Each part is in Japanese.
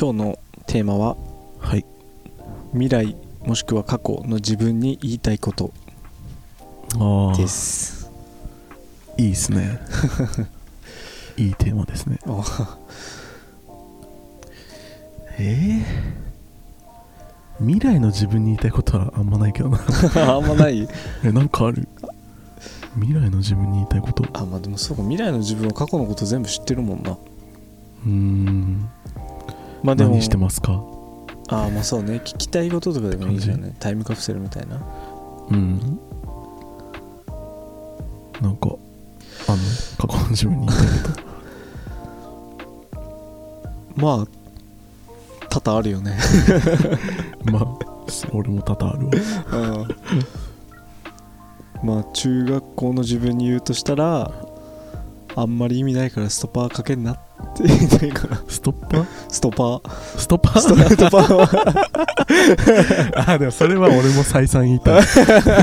今日のテーマははい。未来もしくは過去の自分に言いたいこと。です。いいですね。いいテーマですね。あえー、未来の自分に言いたいことはあんまないけどな。あんまない？えなんかある？未来の自分に言いたいこと。うあまあでもそうか。未来の自分は過去のこと全部知ってるもんな。ーんまあでも何してますか？ああまあそうね聞きたいこととかでもいいじゃんね。タイムカプセルみたいな。うん。なんかあの過去の自分に言いたいこ まあ多々あるよね。と まあ俺も多々あるわ。まあ中学校の自分に言うとしたらあんまり意味ないからストッパーかけんなって言いたいから。ストッパー？ストッパー。ストッパー？ストッパー。はあでもそれは俺も再三言いたい。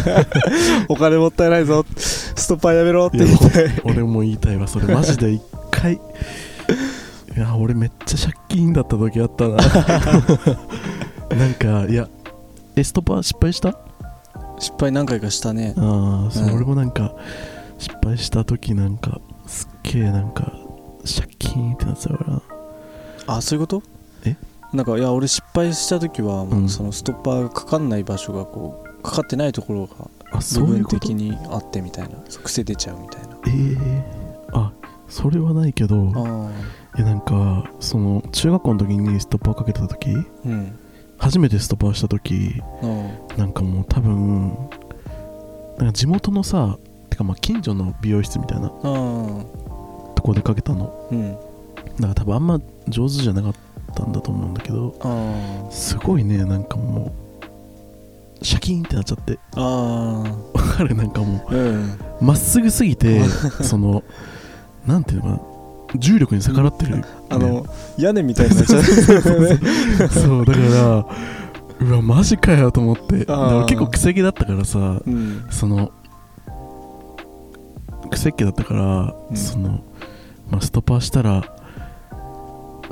お金もったいないぞ。ストッパーやめろって言いたい。俺も言いたいわそれ。マジで。一回。いや俺めっちゃ借金だった時あったな。なんかいやエストパー失敗した？失敗何回かしたね。ああそう、うん。俺もなんか失敗した時なんかすっげえなんか借金ってなってたから。あそういうこと？え？なんかいや俺失敗した時はもううん。そのストッパーがかかんない場所がこうかかってないところがあ部分的にあってみたいな。癖出ちゃうみたいな。ええあそれはないけどあいやなんかその中学校の時にストッパーかけてた時あうん。初めてストッパーした時あなんかもう多分なんか地元のさてかまあ近所の美容室みたいなああとこでかけたの。うん。だから多分あんま上手じゃなかったんだと思うんだけどあすごいねなんかもうシャキーンってなっちゃって。ああわかる？なんかもあうん。うまっすぐすぎて そのなんていうのかな重力に逆らってる、あの屋根みたいになっちゃう。そう だからうわマジかよと思って。結構癖毛だったからさうん。その癖っ気だったから、うん。その、まあ、ストッパーしたらだか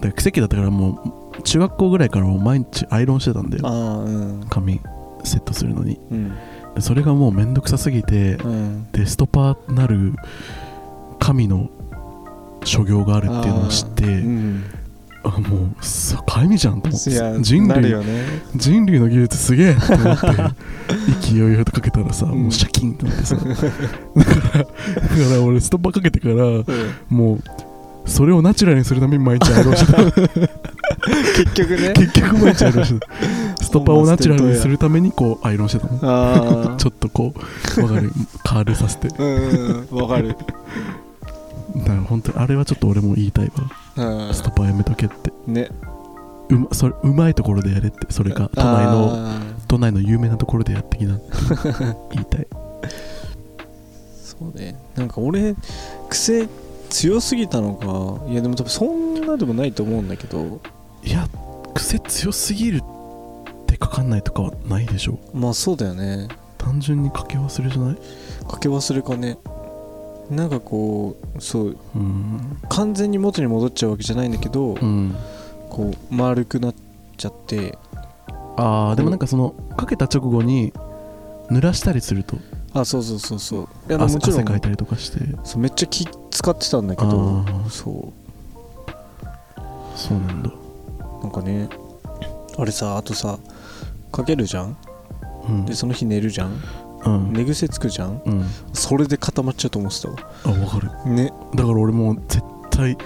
ら癖っ気だったからもう中学校ぐらいからもう毎日アイロンしてたんだよ。うん。髪セットするのに。うん。でそれがもうめんどくさすぎてうん。でストッパーなる神の所業があるっていうのを知ってうんあもうさ神じゃんと思って。人類ね。人類の技術すげえと思って勢いよいとかけたらさ、うん。もうシャキンってなってさ。だから俺ストッパーかけてからもうそれをナチュラルにするために毎日アイロンしてた。結局ね。結局毎日アイロンしてた。ストッパーをナチュラルにするためにこうアイロンしてたの。ちょっとこうわかる。カールさせて。だかうんうん。わかるら本当にあれはちょっと俺も言いたいわ。うん。ストッパーやめとけって。ね。うまそれうまいところでやれって。それか都内のあ都内の有名なところでやってきなって 言いたい。ーそうね。なんか俺癖強すぎたのか。いやでも多分そんなでもないと思うんだけど。いや癖強すぎるってかかんないとかはないでしょ。まあそうだよね。単純にかけ忘れじゃない？かけ忘れかねなんかこうそううん。完全に元に戻っちゃうわけじゃないんだけど、うん。こう丸くなっちゃって。ああでもなんかそのかけた直後に濡らしたりすると。あそうそうそうそう。いや汗もちろん。汗かいたりとかして。そうめっちゃ気使ってたんだけどあー。そそうなんだ。うなんかねあれさあとさかけるじゃん？うん。でその日寝るじゃん？寝癖つくじゃん？うん。それで固まっちゃうと思ってたわ。あわかる。ね。だから俺もう絶対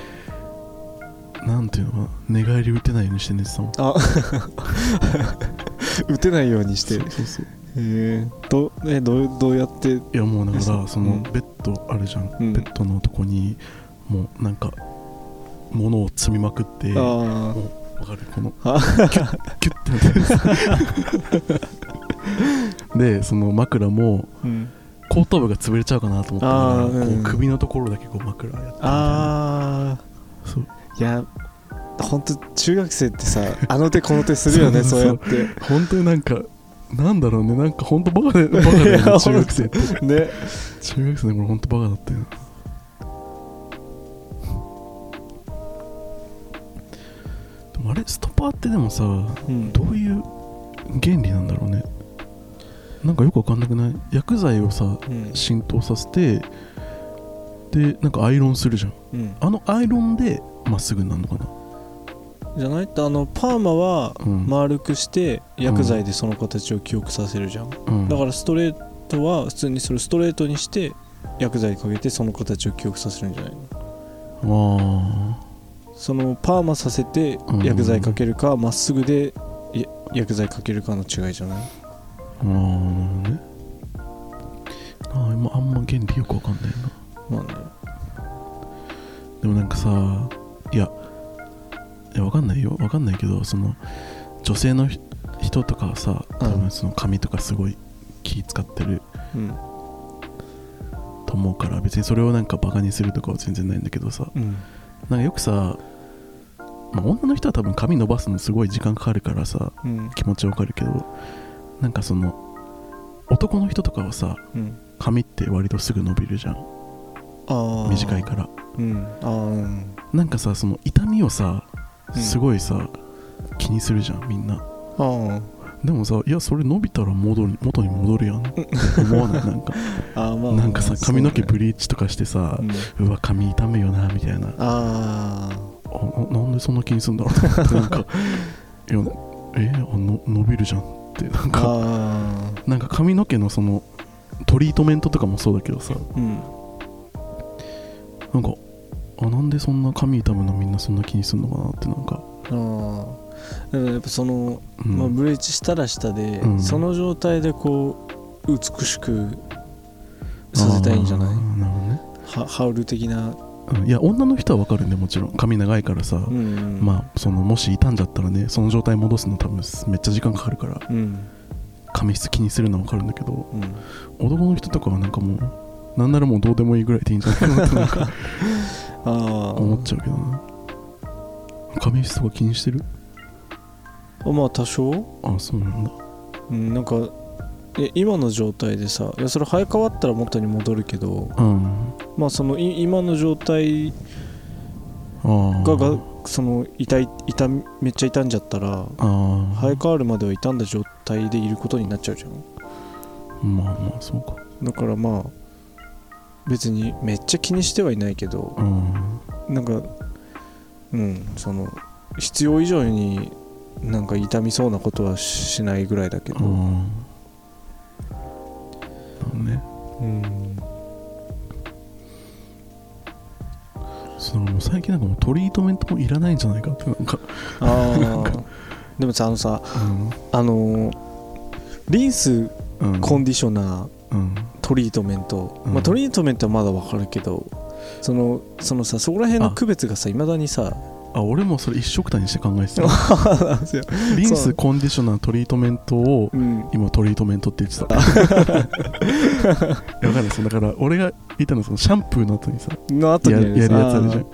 なんていうのかな？寝返り打てないようにして寝てたもん。あ。打てないようにして。へそうそうそう。えどえどうどうやって？いやもうだからそのうんベッドあるじゃん、うん。ベッドのとこにもうなんか物を積みまくってあもうわかる？このあ。キュッキュッてなってでその枕もうん。後頭部が潰れちゃうかなと思ったから、うんこう首のところだけこう枕やってみたいな。あそう。ーいや本当中学生ってさあの手この手するよね そそうやって。本当になんかなんだろうね。なんか本当バカでバカだよね中学生って。ね。中学生の頃本当バカだったよ。なでもあれストパーってでもさうん。どういう原理なんだろうねなんかよくわかんなくない？薬剤をさうん。浸透させてでなんかアイロンするじゃん。うん。あのアイロンでまっすぐになるのかな？じゃないってあのパーマはうん、丸くして薬剤でその形を記憶させるじゃん。うん、だからストレートは普通にそれストレートにして薬剤かけてその形を記憶させるんじゃないの？あそのパーマさせてうん。薬剤かけるかまっすぐでや薬剤かけるかの違いじゃない？あーねあー今あんま原理よくわかんないな。まあねでもなんかさいやいやわかんないよ。わかんないけどその女性のひ人とかはさ多うん。分その髪とかすごい気使ってるうん。と思うから別にそれをなんかバカにするとかは全然ないんだけどさ。うん。なんかよくさ、まあ、女の人は多分髪伸ばすのすごい時間かかるからさうん。気持ちわかるけどなんかその男の人とかはさうん。髪って割とすぐ伸びるじゃん。短いから。うん。あなんかさその痛みをさうん。すごいさ、気にするじゃんみんな。でもさいやそれ伸びたら戻る元に戻るやん。って思わない？なんか。ああまあ。なんかさ髪の毛ブリーチとかしてさうん。うわ髪痛むよなみたいな。ああななんでそんな気にするんだろうなんか いやえあの伸びるじゃん。ってなんあかあなんか髪の毛のそのトリートメントとかもそうだけどさ。あうん。なんかあなんでそんな髪痛むのみんなそんな気にするのかなってなんか、ああだからやっぱその、うん。まあ、ブリーチしたらしたで、うん。その状態でこう美しくさせたいんじゃない？あーなるほどね。はハウル的な、うん。いや女の人はわかるんでもちろん。髪長いからさ、うん。まあそのもし傷んじゃったらねその状態戻すの多分めっちゃ時間かかるから。うん。髪質気にするのはわかるんだけどうん。男の人とかはなんかもうなんならもうどうでもいいぐらいでいいんじゃないかな。ってなんか思っちゃうけどな髪質とか気にしてる？あまあ多少、あそうなんだ。うん、なんかえ今の状態でさいやそれ生え変わったら元に戻るけどうん。まあそのい今の状態ががその痛い痛みめっちゃ傷んじゃったら生え変わるまでは傷んだ状態でいることになっちゃうじゃん。まあまあそうか。だからまあ別にめっちゃ気にしてはいないけどうん。なんかうんその必要以上になんか痛みそうなことはしないぐらいだけど。うんなるほどね。うん。その最近なんかもうトリートメントもいらないんじゃないかってなんかああでもさあのさうん。あのーリンスうん。コンディショナーうん。トリートメント、うん。まあトリートメントはまだわかるけどそのそのさそこら辺の区別がさいまだにさあ俺もそれ一緒くたにして考えてた。リンスコンディショナートリートメントをうん。今トリートメントって言ってた。いやわかんないだから俺が言ったのはそのシャンプーの後にさの後にやるるやつあるじゃん。い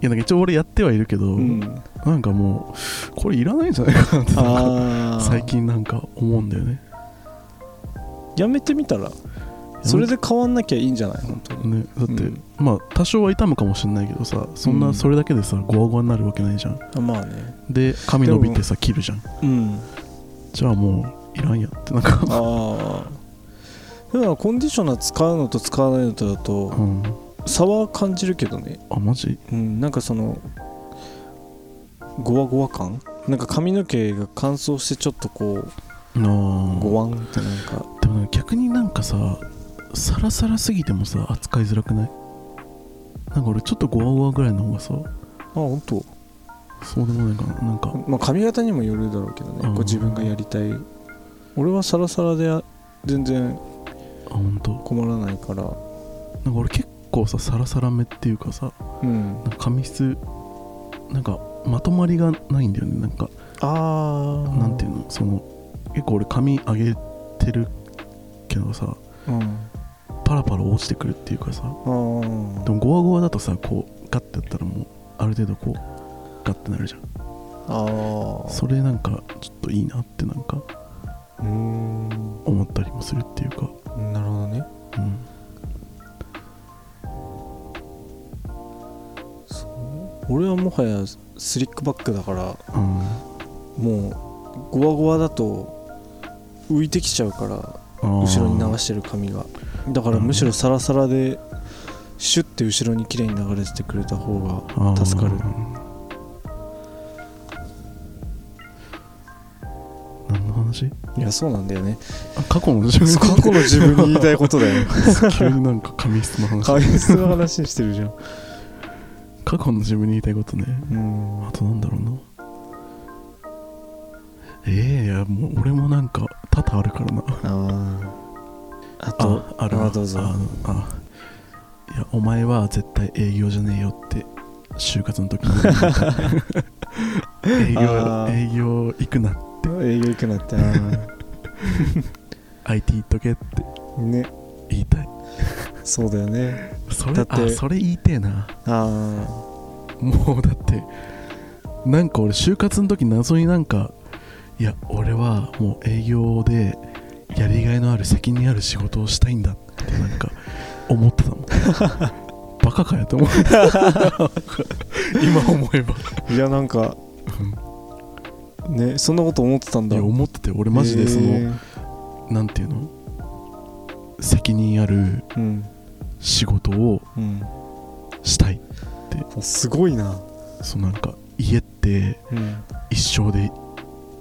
やなんか一応俺やってはいるけど、うん。なんかもうこれいらないんじゃないかなってな最近なんか思うんだよね。やめてみたら？それで変わんなきゃいいんじゃない？本当に。ねだって、うんまあ多少は痛むかもしれないけどさそんうなん。それだけでさゴワゴワになるわけないじゃん。あまあね。で髪伸びてさ切るじゃん。うん。じゃあもういらんやってなんか。ああだからコンディショナー使うのと使わないのとだとうん。差は感じるけどね。あマジ？うん。なんかそのゴワゴワ感？なんか髪の毛が乾燥してちょっとこあうー。ゴワンってなんか。でもなんか逆になんかさサラサラすぎてもさ扱いづらくない？なんか俺ちょっとゴワゴワぐらいの方がさあ本当。そうでもないかな。なんかまあ髪型にもよるだろうけどねうん。こう自分がやりたい。俺はサラサラで全然あ本当。困らないから。なんか俺結構さサラサラめっていうかさうん。なんか髪質なんかまとまりがないんだよね。なんかああなんていうのその結構俺髪上げてるけどさうんパラパラ落ちてくるっていうかさでもゴワゴワだとさこうガッてやったらもうある程度こうガッてなるじゃん。あー。それなんかちょっといいなってなんかうーん。思ったりもするっていうか。なるほどね。うん。俺はもはやスリックバックだからうん。もうゴワゴワだと浮いてきちゃうから後後ろに流してる髪がだからむしろサラサラでシュッて後ろに綺麗に流れてくれた方が助かる。何の話？いやそうなんだよね。あ過去の自分過去の自分に言いたいことだよ。急になんか髪質の話。髪質の話してるじゃん。過去の自分に言いたいことね。うん。あとなんだろうな。ええいやもう俺もなんか多々あるからな。あああとああるわあどうぞ。あいやお前は絶対営業じゃねえよって就活の時に。営業営業行くな営業行くなって。あ IT 行っとけって。ーね。言いたい。そうだよね。それだってあそれ言いてえな。あもうだってなんか俺就活の時謎になんかいや俺はもう営業でやりがいのある責任ある仕事をしたいんだってなんか思ってたもん。バカかよと思って今思えば。あいやなんかねそんなこと思ってたんだ。いや思ってて俺マジでその、へー。なんていうの？責任あるうん。仕事をうん。したいすごいな。そうなんか家ってうん。一生で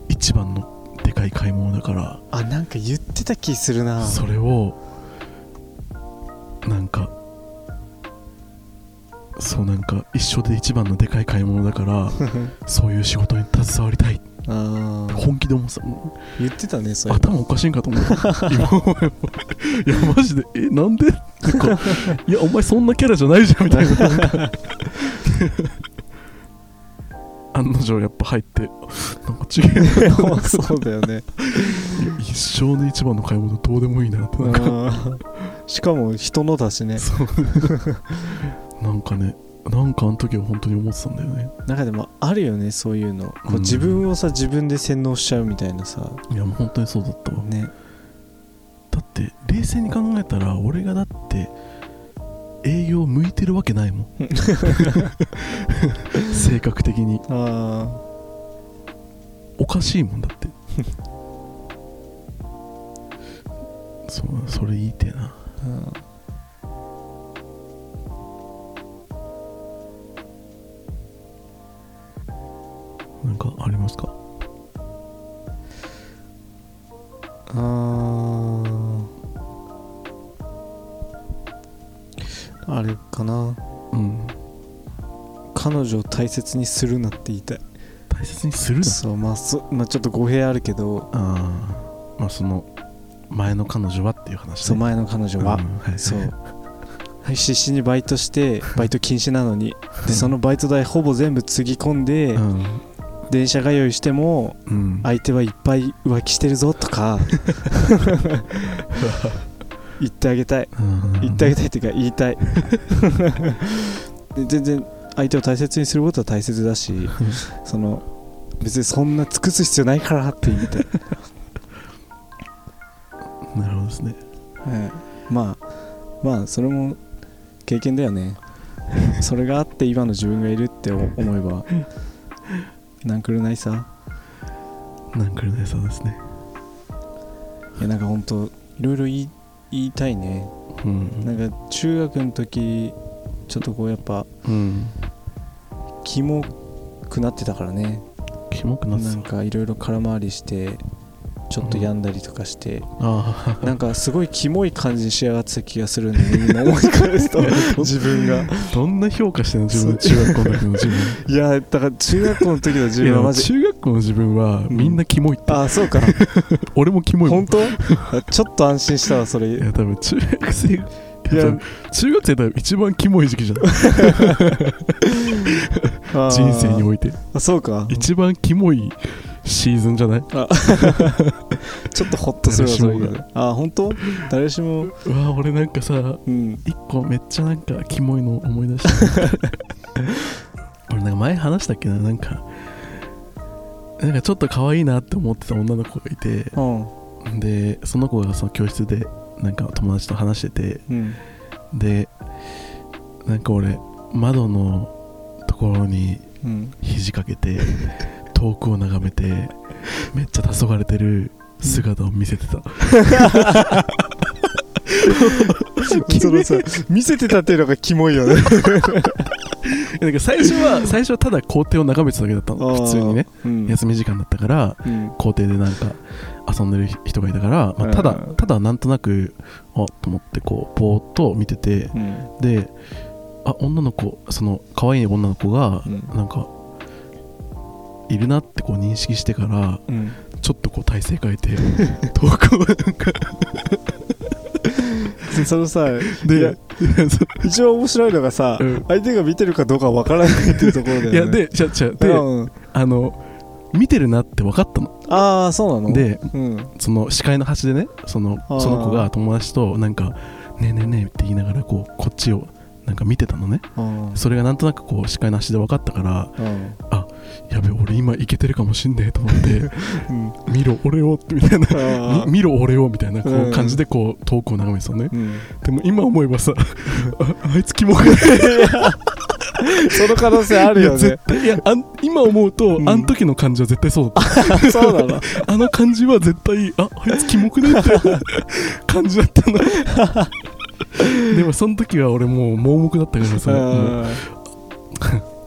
一番のでかい買い物だから。あなんか言ってた気するな。それをなんかそうなんか一生で一番のでかい買い物だから そういう仕事に携わりたい。ああ本気で思ってた。も言ってたねそれ。う頭おかしいんかと思った。今思えば。いやマジでえなんで？ってか いやお前そんなキャラじゃないじゃんみたいな。案の定やっぱ入ってなんか違えな そうだよね。一生で一番の買い物どうでもいいなってなんか。しかも人のだしね。そう。なんかねなんかあの時は本当に思ってたんだよね。なんかでもあるよねそういうの。こううん自分をさ自分で洗脳しちゃうみたいなさ。いやもう本当にそうだったわ。ね。だって冷静に考えたら俺がだって営業向いてるわけないもん。性格的に。あおかしいもんだって。そうそれ言いてえな。あなんかありますか？あー。あれかな。うん。彼女を大切にするなって言いたい大切にするな。そうまあそ、まあ、ちょっと語弊あるけど。ああまあその前の彼女はっていう話ね。そう前の彼女は、うんはい。はいそう必死にバイトして バイト禁止なのに。でそのバイト代ほぼ全部つぎ込んで、うん。電車通いしてもうん。相手はいっぱい浮気してるぞとか。言ってあげたい。うん。言ってあげたいっていうか言いたい。で全然相手を大切にすることは大切だしその別にそんな尽くす必要ないからって言いたい、なるほどですね。はい、まあまあそれも経験だよね。それがあって今の自分がいるって思えば。なんくるないさ。なんくるねそうですね。いやなんかほんといろいろ言い言いたいね。うん。なんか中学の時ちょっとこうやっぱうん。キモくなってたからねキモくななんかいろいろ空回りしてちょっと病んだりとかして、あなんかすごいキモい感じに仕上がってた気がするんで今思い返すと。自分が。あどんな評価してんの？自分の中学校の時の自分。いやだから中学校の時の自分はマジ。中学校の自分はみんなキモいって、あそうか。俺もキモいもん。本当？ちょっと安心したわそれ。いや多分中学生いやや中学生だと一番キモい時期じゃん。人生において。あそうか。一番キモいシーズンじゃない？ちょっとホッとするわそういうけどあ本当？誰しも。うわ俺なんかさうん。一個めっちゃなんかキモいの思い出した 俺なんか前話したっけな？なんかなんかちょっと可愛いなって思ってた女の子がいて。うん。でその子がその教室でなんか友達と話しててうん。でなんか俺窓のところにうん。肘掛けて遠くを眺めてめっちゃ黄昏れてる姿を見せてた。そのさ見せてたっていうのがキモいよね。なんか最初は最初はただ校庭を眺めてただけだったの。普通にね。うん。休み時間だったからうん。校庭でなんか遊んでる人がいたから、まあ、ただうん。ただなんとなくあと思ってこうぼーっと見ててうん。であ女の子その可愛い女の子がうん。なんかいるなってこう認識してからうん。ちょっとこう体勢変えて 遠くをなんか。でそのさで 一番面白いのがさ、うん。相手が見てるかどうかわからないっていうところだよね。いやでじゃじゃでうん。あの見てるなって分かったの。ああそうなの？でうん。その視界の端でねそのその子が友達となんか「ねえねえねえ」って言いながらこうこっちをなんか見てたのね。あそれがなんとなくこう視界の端で分かったからーうん。やべ俺今イケてるかもしんねえと思ってうん。見ろ俺をみたいな。見ろ俺をみたいなこう感じでこう遠くを眺めてたのね。ーうん。でも今思えばさ ああいつキモくない その可能性あるよね。絶対いやあん今思うと、うん。あの時の感じは絶対そうだ。っ たそうなの。あの感じは絶対ああいつキモくねって。感じだったの。でもその時は俺もう盲目だったからさもう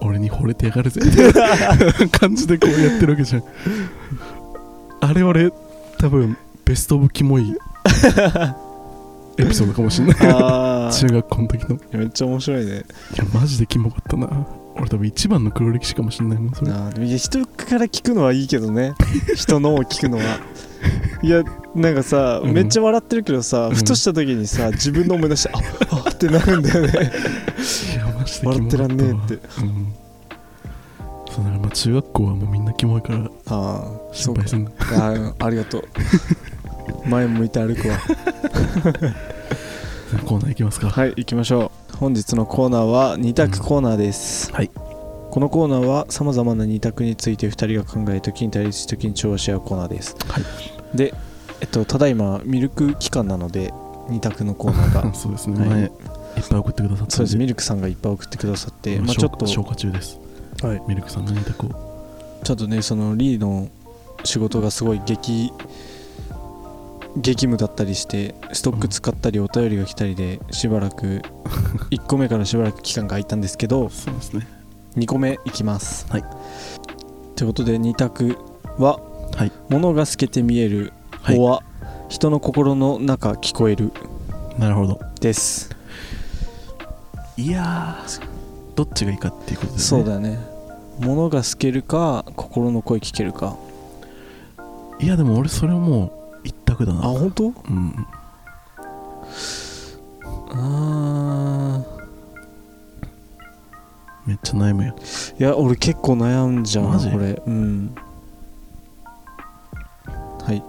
俺に惚れてやがるぜ。みたいな感じでこうやってるわけじゃん。あれ俺多分ベストオブキモいエピソードかもしんない。あ中学校の時の。めっちゃ面白いね。やマジでキモかったな。俺多分一番の黒歴史かもしんないもんそれ。あーでもいや人から聞くのはいいけどね。人のを聞くのは。いやなんかさ、うん。めっちゃ笑ってるけどさ、うん。ふとした時にさ自分の思い出してああってなるんだよね。いやマジでキモかったわ。笑ってらんねえって。うん。そうだからまあ中学校はもうみんなキモいからああそうか。心配すんな。あーありがとう。前向いて歩くわ コーナー行きますか。はい行きましょう。本日のコーナーは二択コーナーです、はい。このコーナーはさまざまな二択について2人が考え時に対立し時に調和し合うコーナーです。はい。でえっとただいまミルク期間なので二択のコーナーが。そうですね、はい。前いっぱい送ってくださったんそうです。ミルクさんがいっぱい送ってくださって、まあ、ちょっと消化中です。はい。ミルクさん何だこちょっとねそのリーの仕事がすごい激激務だったりしてストック使ったりお便りが来たりでしばらく1個目からしばらく期間が空いたんですけどそうですね。2個目いきます。はい。ということで2択ははい「物が透けて見える」はい。おは「人の心の中聞こえるなるほど」です。いやーどっちがいいかっていうことですね。そうだよね。物が透けるか心の声聞けるか。いやでも俺それはもう一択だな。あ本当？うん。あー。めっちゃ悩むやん。いや俺結構悩んじゃマジ？これ。うん。はい。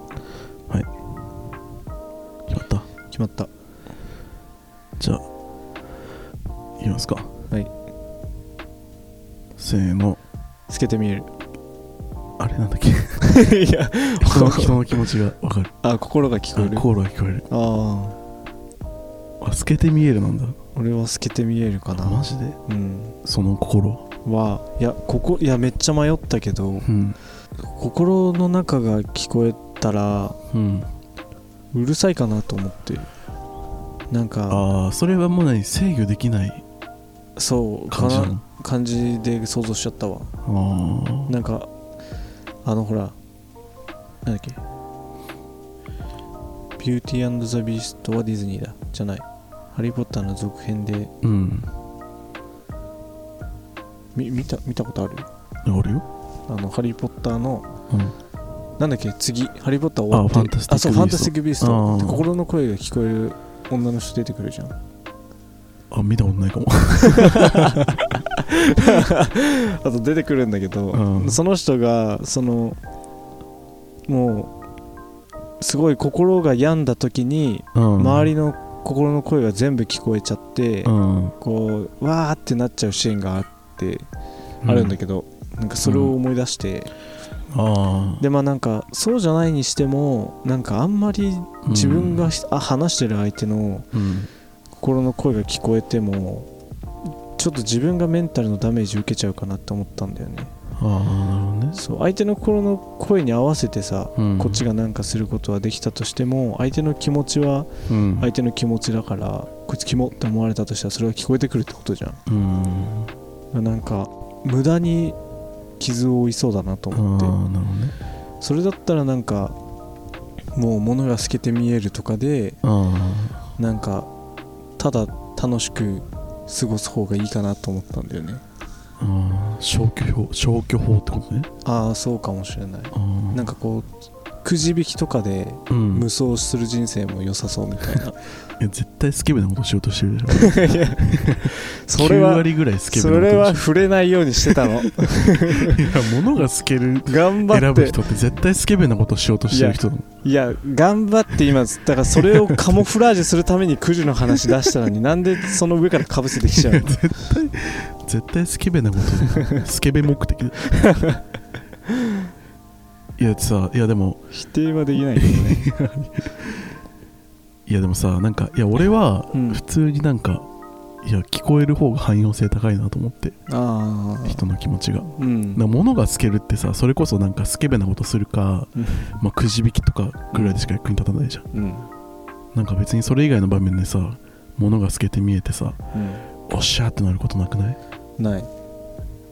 決まった？決まった。じゃあいきますか。はい。せーの。透けて見えるあれなんだっけ？いや人の人の気持ちがわかる。あ心が聞こえある心が聞こえる。ああ。あ透けて見えるなんだ。俺は透けて見えるかな。マジで？うん。その心は？いやここいやめっちゃ迷ったけどうん。心の中が聞こえたらうん。うるさいかなと思って。なんかああそれはもう何？制御できないそう感じ感じで想像しちゃったわ。ああなんかあのほらなんだっけ？ビューティーザ・ビーストはディズニーだ。じゃない。ハリー・ポッターの続編で。うん。み見た見たことある？あるよ。あのハリー・ポッターのうん。なんだっけ？次。ハリー・ポッター終わって。あファンタスティックあそうファンタスティック・ビーストあー。で心の声が聞こえる女の人出てくるじゃん。あ見たことないかも あと出てくるんだけど、うん。その人がそのもうすごい心が病んだ時にうん。周りの心の声が全部聞こえちゃって、うん。こうわーってなっちゃうシーンがあってあるんだけど、なんかそれを思い出して、でまあなんかそうじゃないにしてもなんかあんまり自分がし、あ話してる相手のうん。心の声が聞こえてもちょっと自分がメンタルのダメージ受けちゃうかなって思ったんだよね。ああなるほどね。そう相手の心の声に合わせてさ、うん。こっちがなんかすることはできたとしても相手の気持ちはうん。相手の気持ちだからこいつキモって思われたとしたらそれが聞こえてくるってことじゃうん。んなんか無駄に傷を負いそうだなと思って。なるほどね。それだったらなんかもう物が透けて見えるとかであなんかただ楽しく過ごす方がいいかなと思ったんだよね。あああ消去法消去法ってことね。ああそうかもしれない。ああなんかこうくじ引きとかでうん。無双する人生も良さそうみたいな。いや絶対スケベなことしようとしてるでしょいや。それ9は割ぐらいスケベそれは触れないようにしてたの。ょ いや物が透ける頑張って。選ぶ人って絶対スケベなことしようとしてる人いや頑張って今だからそれをカモフラージュするためにクジの話出したのになんでその上からかぶせてきちゃうの？絶対絶対スケベなことスケベ目的だいやさいやでも否定はできないけどね。いやでもさなんかいや俺はうん。普通になんか、いや聞こえる方が汎用性高いなと思って。ああ人の気持ちが。うん。な物が透けるってさそれこそなんかスケベなことするか、うん。まあ、くじ引きとかぐらいでしか役に立たないじゃん。うん。なんか別にそれ以外の場面でさ物が透けて見えてさうおっしゃーってなることなくない？んない。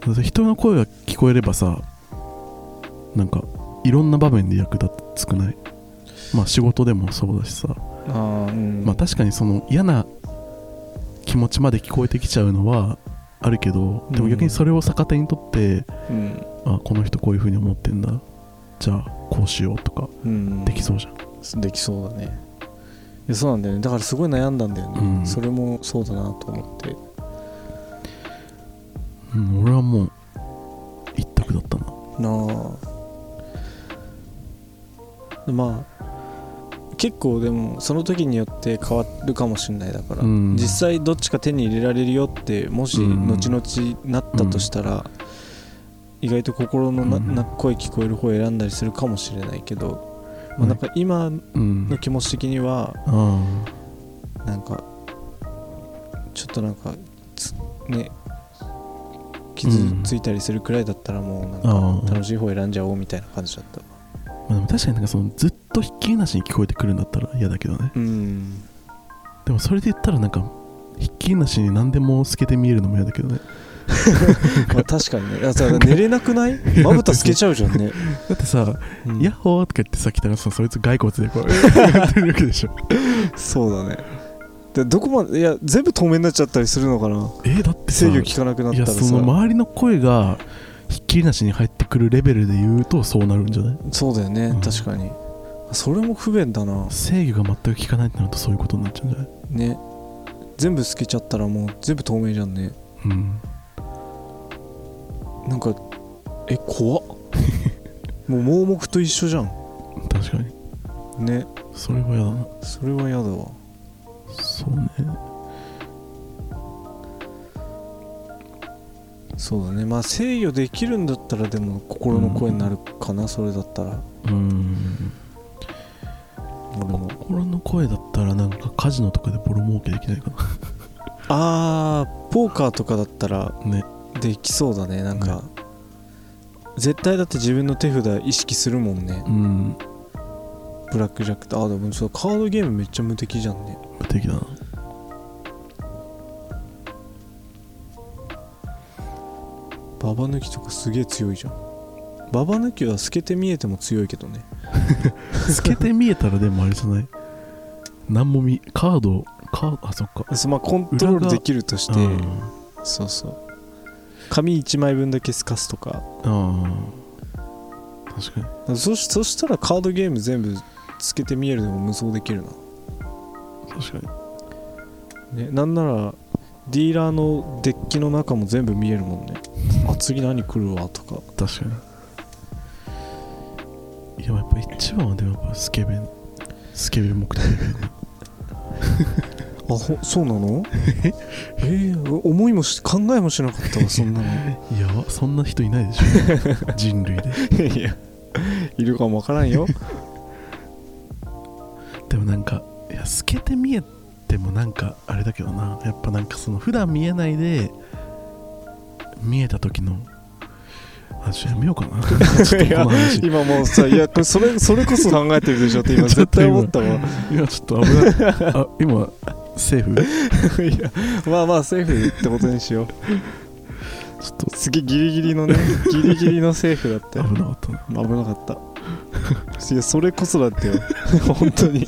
だって人の声が聞こえればさなんかいろんな場面で役立つくない？まあ仕事でもそうだしさ、ああうん。まあ確かにその嫌な気持ちまで聞こえてきちゃうのはあるけどでも逆にそれを逆手にとって、うん。あこの人こういう風に思ってんだ。じゃあこうしようとかうん。できそうじゃん、できそうだね。いやそうなんだよね。だからすごい悩んだんだよね、うん。それもそうだなと思って。うん、俺はもう一択だったな。なあまあ結構でもその時によって変わるかもしれないだから、うん。実際どっちか手に入れられるよってもしうん後々なったとしたら、意外と心のな、うん。な声聞こえる方を選んだりするかもしれないけど、まあ、なんか今うん。の気持ち的にはあなんかちょっとなんかつね傷ついたりするくらいだったらもうなんか楽しい方選んじゃおうみたいな感じだったまあ、でも確かになんかそのずっとひっきりなしに聞こえてくるんだったら嫌だけどね。うん。でもそれで言ったらなんかひっきりなしに何でも透けて見えるのも嫌だけどね。まあ確かにね。だから寝れなくない？まぶた透けちゃうじゃんね、だってさうん。ヤッホーとか言ってさ来たらさそいつ骸骨でこう やってるわけでしょ。そうだね。でどこまでいや全部透明になっちゃったりするのかな。えだってさ制御効かなくなったらさ。その周りの声がひっきりなしに入ってくるレベルで言うとそうなるんじゃない？そうだよね、うん。確かに。それも不便だな。制御が全く効かないってなるとそういうことになっちゃうんじゃない？ね。全部透けちゃったらもう全部透明じゃんね。うん。なんかえ怖っ。もう盲目と一緒じゃん。確かに。ね。それは嫌だな。それは嫌だわ。そうねそうだね。まあ制御できるんだったらでも心の声になるかな、それだったら。うん。心の声だったらなんかカジノとかでボロ儲けできないか あーポーカーとかだったらなね。できそうだね。なんか、絶対だって自分の手札意識するもんね。うん。ブラックジャックってあーでもそうカードゲームめっちゃ無敵じゃんね。無敵だなババ抜きとかすげえ強いじゃん。ババ抜きは透けて見えても強いけどね。透けて見えたらでもあれじゃない？何も見カードカードあそっか。そうまあコントロールできるとしてうん。そうそう。紙1枚分だけ透かすとか。ああ。確かに。そしそしたらカードゲーム全部透けて見えるでも無双できるな、確かに。ね、なんならディーラーのデッキの中も全部見えるもんね。あ次何来るわとか。確かに。いややっぱ一番はでもやっぱスケベンスケベン目的 あほそうなの？え？ー、思いもし考えもしなかったわそんなの。いやそんな人いないでしょ。人類で。いやいるかもわからんよ。でもなんかいや透けて見えてもなんかあれだけどな。やっぱなんかその普段見えないで見えた時のあちやめようかな。今もうさいやこれそれそれこそ考えてるでしょって今 絶対思ったわ今ちょっと危ない。あ今セーフ？いやまあまあセーフってことにしよう。ちょっと。すげえギリギリのねギリギリのセーフだったよ。危なかったな。危なかった。いやそれこそだってよ。本当に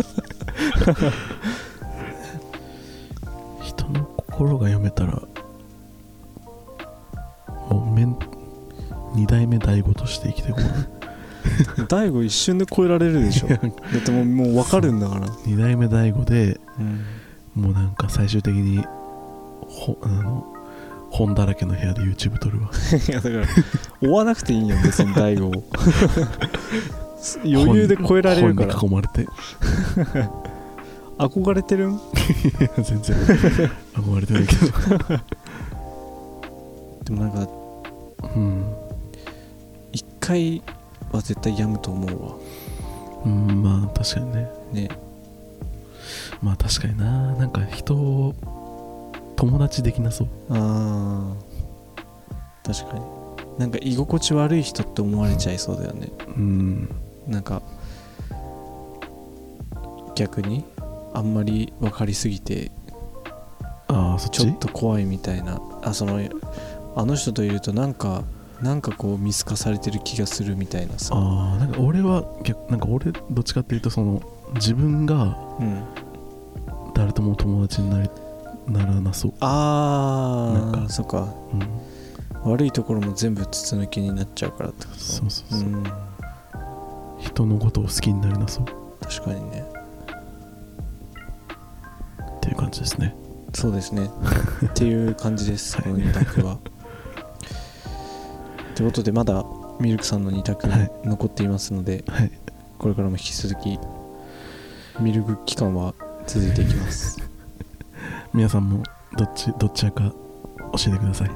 心が読めたらもう面二代目大悟として生きていこう。大悟一瞬で超えられるでしょ。だってもうもう分かるんだから、二代目大悟でうん。もうなんか最終的にほあの本だらけの部屋で YouTube 撮るわ。いやだから追わなくていいんよ別に大悟を。余裕で超えられるから。囲まれて。い憧れてる？ん や全然。憧れてないけど。でもなんかうん、一回は絶対病むと思うわ。うん、まあ確かにね。ね。まあ確かにな。なんか人を友達できなそう。あー。確かに。なんか居心地悪い人って思われちゃいそうだよね。うん。なんか逆にあんまり分かりすぎてああそっち？ちょっと怖いみたいな。あそのあの人といるとなんかなんかこう見透かされてる気がするみたいなさ。ああなんか俺は逆なんか俺どっちかっていうとその自分がうん。誰とも友達になりならなそう、あなんか。ーそっか。うん、悪いところも全部筒抜きになっちゃうからってこと？そうそうそう、ん。人のことを好きになれなそう。確かにね感じですね。そうですね。っていう感じですはい。この2択は。ということでまだミルクさんの2択はい。残っていますので、はい。これからも引き続きミルク期間は続いていきます。皆さんもどっちどっちやか教えてください。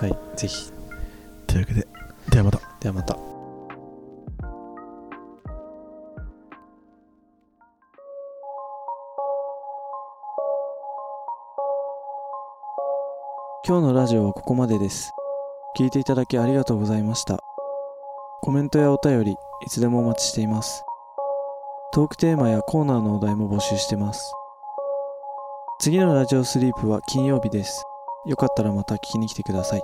はいぜひ。というわけでではまた。ではまた今日のラジオはここまでです。聞いていただきありがとうございました。コメントやお便りいつでもお待ちしています。トークテーマやコーナーのお題も募集してます。次のラジオスリープは金曜日です。よかったらまた聞きに来てください。